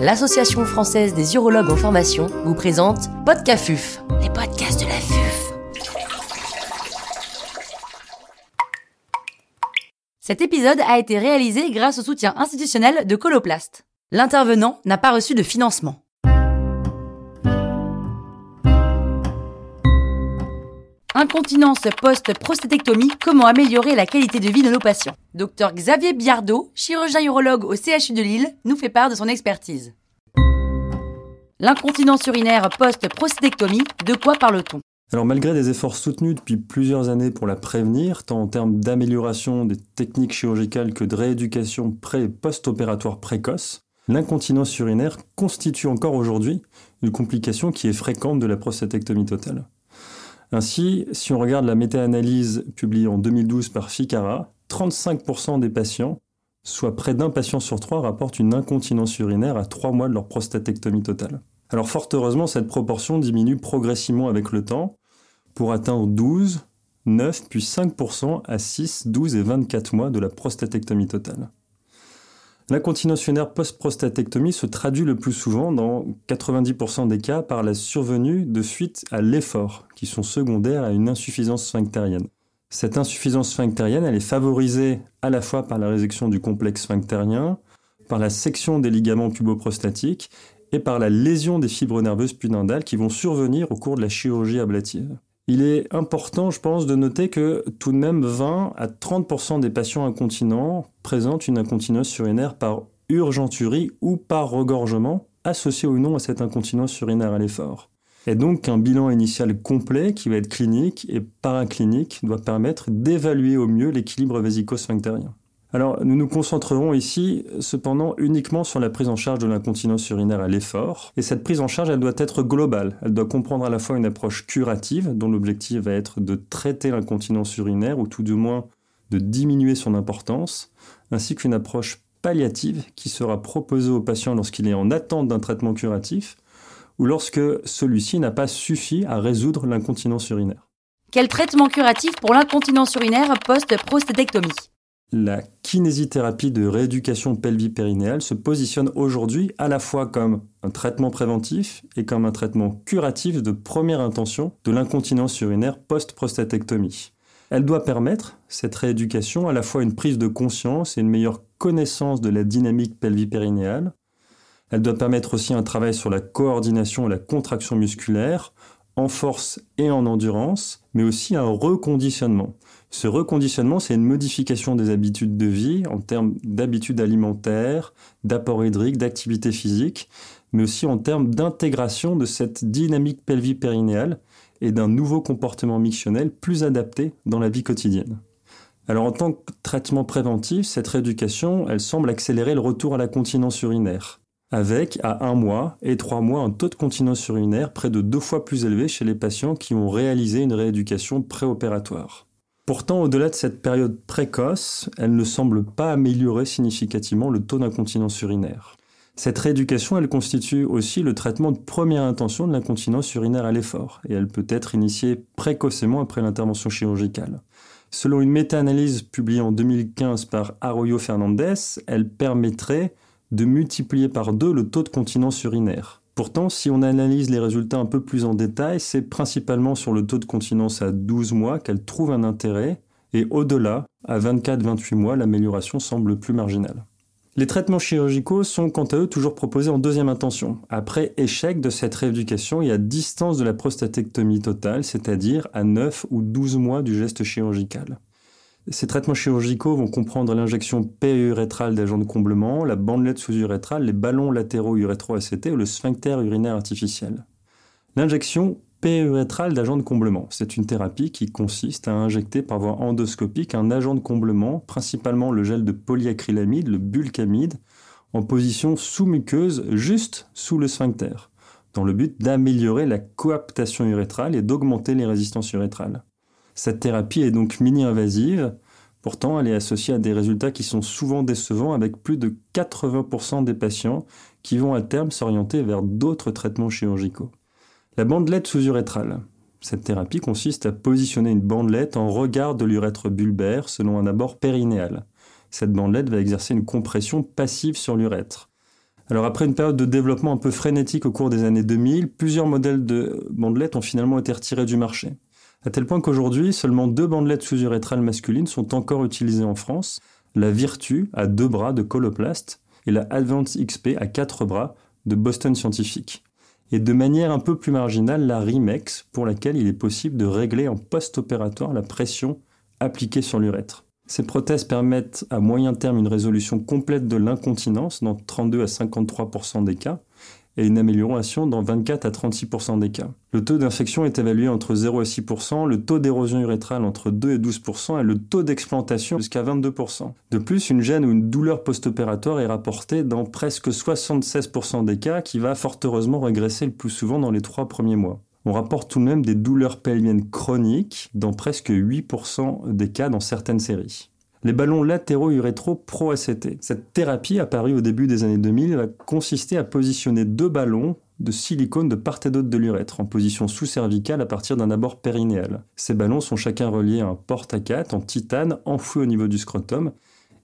l'Association française des urologues en formation vous présente Podcafuf, les podcasts de la FUF. Cet épisode a été réalisé grâce au soutien institutionnel de Coloplast. L'intervenant n'a pas reçu de financement. Incontinence post-prostétectomie, comment améliorer la qualité de vie de nos patients Docteur Xavier Biardot, chirurgien urologue au CHU de Lille, nous fait part de son expertise. L'incontinence urinaire post-prostétectomie, de quoi parle-t-on? Alors malgré des efforts soutenus depuis plusieurs années pour la prévenir, tant en termes d'amélioration des techniques chirurgicales que de rééducation pré- et post-opératoire précoce, l'incontinence urinaire constitue encore aujourd'hui une complication qui est fréquente de la prostatectomie totale. Ainsi, si on regarde la méta-analyse publiée en 2012 par FICARA, 35% des patients, soit près d'un patient sur trois, rapportent une incontinence urinaire à trois mois de leur prostatectomie totale. Alors fort heureusement, cette proportion diminue progressivement avec le temps pour atteindre 12, 9 puis 5% à 6, 12 et 24 mois de la prostatectomie totale. L'incontinence urinaire post-prostatectomie se traduit le plus souvent, dans 90% des cas, par la survenue de fuites à l'effort, qui sont secondaires à une insuffisance sphinctérienne. Cette insuffisance sphinctérienne, est favorisée à la fois par la résection du complexe sphinctérien, par la section des ligaments puboprostatiques et par la lésion des fibres nerveuses pudendales qui vont survenir au cours de la chirurgie ablative. Il est important, je pense, de noter que tout de même 20 à 30% des patients incontinents présentent une incontinence urinaire par urgenturie ou par regorgement, associée ou non à cette incontinence urinaire à l'effort. Et donc un bilan initial complet, qui va être clinique et paraclinique, doit permettre d'évaluer au mieux l'équilibre vésico-sphinctérien. Alors, nous nous concentrerons ici cependant uniquement sur la prise en charge de l'incontinence urinaire à l'effort. Et cette prise en charge, elle doit être globale. Elle doit comprendre à la fois une approche curative, dont l'objectif va être de traiter l'incontinence urinaire, ou tout du moins de diminuer son importance, ainsi qu'une approche palliative qui sera proposée au patient lorsqu'il est en attente d'un traitement curatif, ou lorsque celui-ci n'a pas suffi à résoudre l'incontinence urinaire. Quel traitement curatif pour l'incontinence urinaire post-prostétectomie la kinésithérapie de rééducation pelvipérinéale se positionne aujourd'hui à la fois comme un traitement préventif et comme un traitement curatif de première intention de l'incontinence urinaire post-prostatectomie. Elle doit permettre, cette rééducation, à la fois une prise de conscience et une meilleure connaissance de la dynamique pelvipérinéale. Elle doit permettre aussi un travail sur la coordination et la contraction musculaire, en force et en endurance, mais aussi un reconditionnement. Ce reconditionnement, c'est une modification des habitudes de vie en termes d'habitudes alimentaires, d'apport hydrique, d'activité physique, mais aussi en termes d'intégration de cette dynamique pelvipérinéale et d'un nouveau comportement mictionnel plus adapté dans la vie quotidienne. Alors en tant que traitement préventif, cette rééducation, elle semble accélérer le retour à la continence urinaire avec à un mois et trois mois un taux de continence urinaire près de deux fois plus élevé chez les patients qui ont réalisé une rééducation préopératoire. Pourtant, au-delà de cette période précoce, elle ne semble pas améliorer significativement le taux d'incontinence urinaire. Cette rééducation, elle constitue aussi le traitement de première intention de l'incontinence urinaire à l'effort, et elle peut être initiée précocement après l'intervention chirurgicale. Selon une méta-analyse publiée en 2015 par Arroyo Fernandez, elle permettrait de multiplier par deux le taux de continence urinaire. Pourtant, si on analyse les résultats un peu plus en détail, c'est principalement sur le taux de continence à 12 mois qu'elle trouve un intérêt, et au-delà, à 24-28 mois, l'amélioration semble plus marginale. Les traitements chirurgicaux sont quant à eux toujours proposés en deuxième intention, après échec de cette rééducation et à distance de la prostatectomie totale, c'est-à-dire à 9 ou 12 mois du geste chirurgical. Ces traitements chirurgicaux vont comprendre l'injection périurétrale d'agents de comblement, la bandelette sous-urétrale, les ballons latéraux urétro-ACT ou le sphincter urinaire artificiel. L'injection périurétrale d'agents de comblement, c'est une thérapie qui consiste à injecter par voie endoscopique un agent de comblement, principalement le gel de polyacrylamide, le bulkamide, en position sous-muqueuse juste sous le sphincter, dans le but d'améliorer la coaptation urétrale et d'augmenter les résistances urétrales. Cette thérapie est donc mini-invasive, pourtant elle est associée à des résultats qui sont souvent décevants avec plus de 80% des patients qui vont à terme s'orienter vers d'autres traitements chirurgicaux. La bandelette sous-urétrale. Cette thérapie consiste à positionner une bandelette en regard de l'urètre bulbaire selon un abord périnéal. Cette bandelette va exercer une compression passive sur l'urètre. Alors après une période de développement un peu frénétique au cours des années 2000, plusieurs modèles de bandelettes ont finalement été retirés du marché. À tel point qu'aujourd'hui, seulement deux bandelettes sous-urétrales masculines sont encore utilisées en France, la Virtu à deux bras de Coloplast et la Advance XP à quatre bras de Boston Scientific. Et de manière un peu plus marginale, la Rimex, pour laquelle il est possible de régler en post-opératoire la pression appliquée sur l'urètre. Ces prothèses permettent à moyen terme une résolution complète de l'incontinence dans 32 à 53% des cas et une amélioration dans 24 à 36% des cas. Le taux d'infection est évalué entre 0 et 6%, le taux d'érosion urétrale entre 2 et 12% et le taux d'explantation jusqu'à 22%. De plus, une gêne ou une douleur post-opératoire est rapportée dans presque 76% des cas qui va fort heureusement régresser le plus souvent dans les trois premiers mois. On rapporte tout de même des douleurs pelviennes chroniques dans presque 8% des cas dans certaines séries. Les ballons latéraux urétro pro-ACT. Cette thérapie, apparue au début des années 2000, va consister à positionner deux ballons de silicone de part et d'autre de l'urètre, en position sous-cervicale à partir d'un abord périnéal. Ces ballons sont chacun reliés à un porte-à-4 en titane enfoui au niveau du scrotum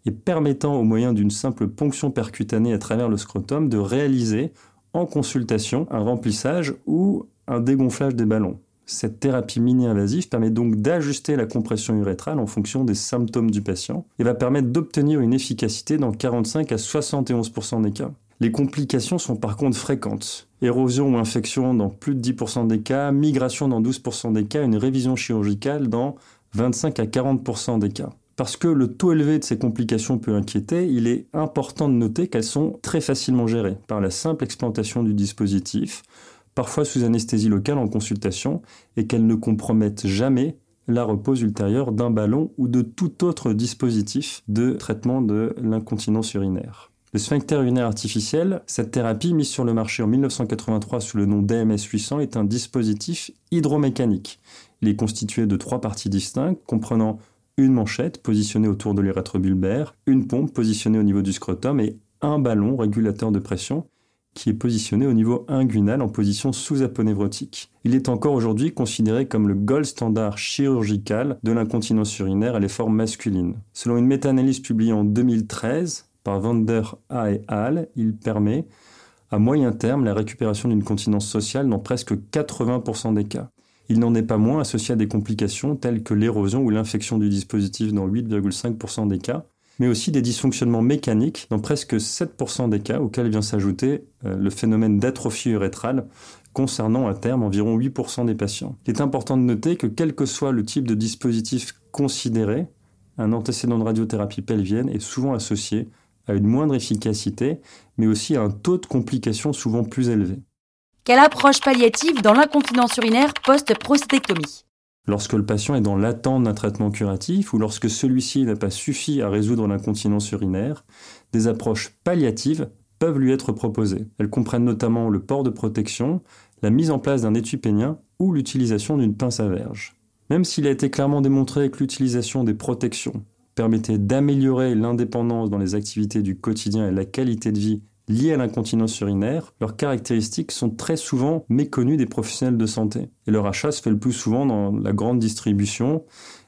et permettant, au moyen d'une simple ponction percutanée à travers le scrotum, de réaliser en consultation un remplissage ou un dégonflage des ballons. Cette thérapie mini-invasive permet donc d'ajuster la compression urétrale en fonction des symptômes du patient et va permettre d'obtenir une efficacité dans 45 à 71% des cas. Les complications sont par contre fréquentes. Érosion ou infection dans plus de 10% des cas, migration dans 12% des cas, une révision chirurgicale dans 25 à 40% des cas. Parce que le taux élevé de ces complications peut inquiéter, il est important de noter qu'elles sont très facilement gérées par la simple explantation du dispositif, parfois sous anesthésie locale en consultation, et qu'elles ne compromettent jamais la repose ultérieure d'un ballon ou de tout autre dispositif de traitement de l'incontinence urinaire. Le sphincter urinaire artificiel, cette thérapie mise sur le marché en 1983 sous le nom d'AMS 800, est un dispositif hydromécanique. Il est constitué de trois parties distinctes comprenant une manchette positionnée autour de l'urètre bulbaire, une pompe positionnée au niveau du scrotum et un ballon régulateur de pression qui est positionné au niveau inguinal en position sous-aponévrotique. Il est encore aujourd'hui considéré comme le gold standard chirurgical de l'incontinence urinaire à l'effort masculine. Selon une méta-analyse publiée en 2013 par Vander A et al, il permet à moyen terme la récupération d'une continence sociale dans presque 80% des cas. Il n'en est pas moins associé à des complications telles que l'érosion ou l'infection du dispositif dans 8,5% des cas, mais aussi des dysfonctionnements mécaniques dans presque 7% des cas auxquels vient s'ajouter euh, le phénomène d'atrophie urétrale concernant à terme environ 8% des patients. Il est important de noter que quel que soit le type de dispositif considéré, un antécédent de radiothérapie pelvienne est souvent associé à une moindre efficacité, mais aussi à un taux de complications souvent plus élevé. Quelle approche palliative dans l'incontinence urinaire post-prostétectomie Lorsque le patient est dans l'attente d'un traitement curatif ou lorsque celui-ci n'a pas suffi à résoudre l'incontinence urinaire, des approches palliatives peuvent lui être proposées. Elles comprennent notamment le port de protection, la mise en place d'un étui pénien ou l'utilisation d'une pince à verge. Même s'il a été clairement démontré que l'utilisation des protections permettait d'améliorer l'indépendance dans les activités du quotidien et la qualité de vie liées à l'incontinence urinaire, leurs caractéristiques sont très souvent méconnues des professionnels de santé. Et leur achat se fait le plus souvent dans la grande distribution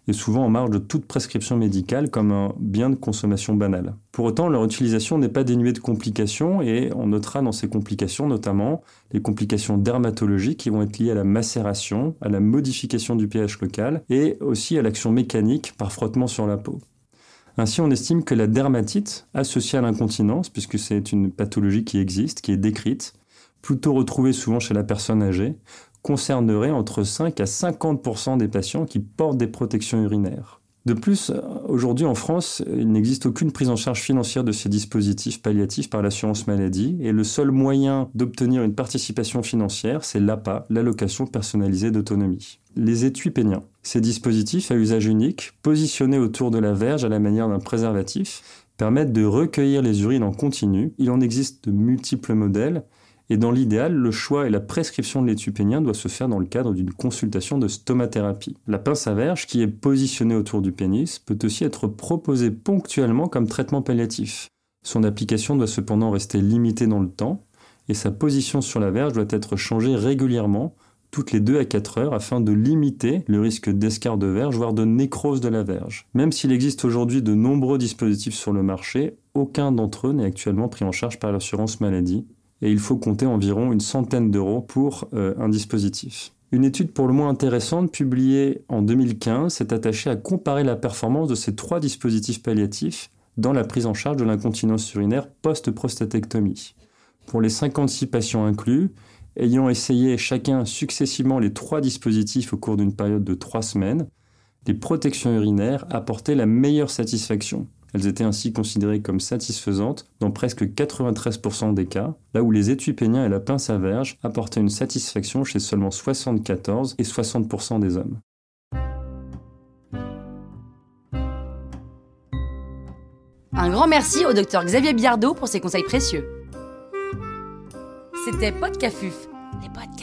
et souvent en marge de toute prescription médicale comme un bien de consommation banal. Pour autant, leur utilisation n'est pas dénuée de complications et on notera dans ces complications notamment les complications dermatologiques qui vont être liées à la macération, à la modification du pH local et aussi à l'action mécanique par frottement sur la peau. Ainsi, on estime que la dermatite associée à l'incontinence, puisque c'est une pathologie qui existe, qui est décrite, plutôt retrouvée souvent chez la personne âgée, concernerait entre 5 à 50% des patients qui portent des protections urinaires. De plus, aujourd'hui en France, il n'existe aucune prise en charge financière de ces dispositifs palliatifs par l'assurance maladie et le seul moyen d'obtenir une participation financière, c'est l'APA, l'allocation personnalisée d'autonomie. Les étuis péniens. Ces dispositifs à usage unique, positionnés autour de la verge à la manière d'un préservatif, permettent de recueillir les urines en continu. Il en existe de multiples modèles et dans l'idéal, le choix et la prescription de l'étui pénien doit se faire dans le cadre d'une consultation de stomathérapie. La pince à verge, qui est positionnée autour du pénis, peut aussi être proposée ponctuellement comme traitement palliatif. Son application doit cependant rester limitée dans le temps, et sa position sur la verge doit être changée régulièrement, toutes les 2 à 4 heures, afin de limiter le risque d'escarre de verge, voire de nécrose de la verge. Même s'il existe aujourd'hui de nombreux dispositifs sur le marché, aucun d'entre eux n'est actuellement pris en charge par l'assurance maladie et il faut compter environ une centaine d'euros pour euh, un dispositif. Une étude pour le moins intéressante publiée en 2015 s'est attachée à comparer la performance de ces trois dispositifs palliatifs dans la prise en charge de l'incontinence urinaire post-prostatectomie. Pour les 56 patients inclus, ayant essayé chacun successivement les trois dispositifs au cours d'une période de trois semaines, les protections urinaires apportaient la meilleure satisfaction. Elles étaient ainsi considérées comme satisfaisantes dans presque 93% des cas, là où les étuis péniens et la pince à verge apportaient une satisfaction chez seulement 74 et 60% des hommes. Un grand merci au docteur Xavier Biardot pour ses conseils précieux. C'était Podcafuf, les podcasts.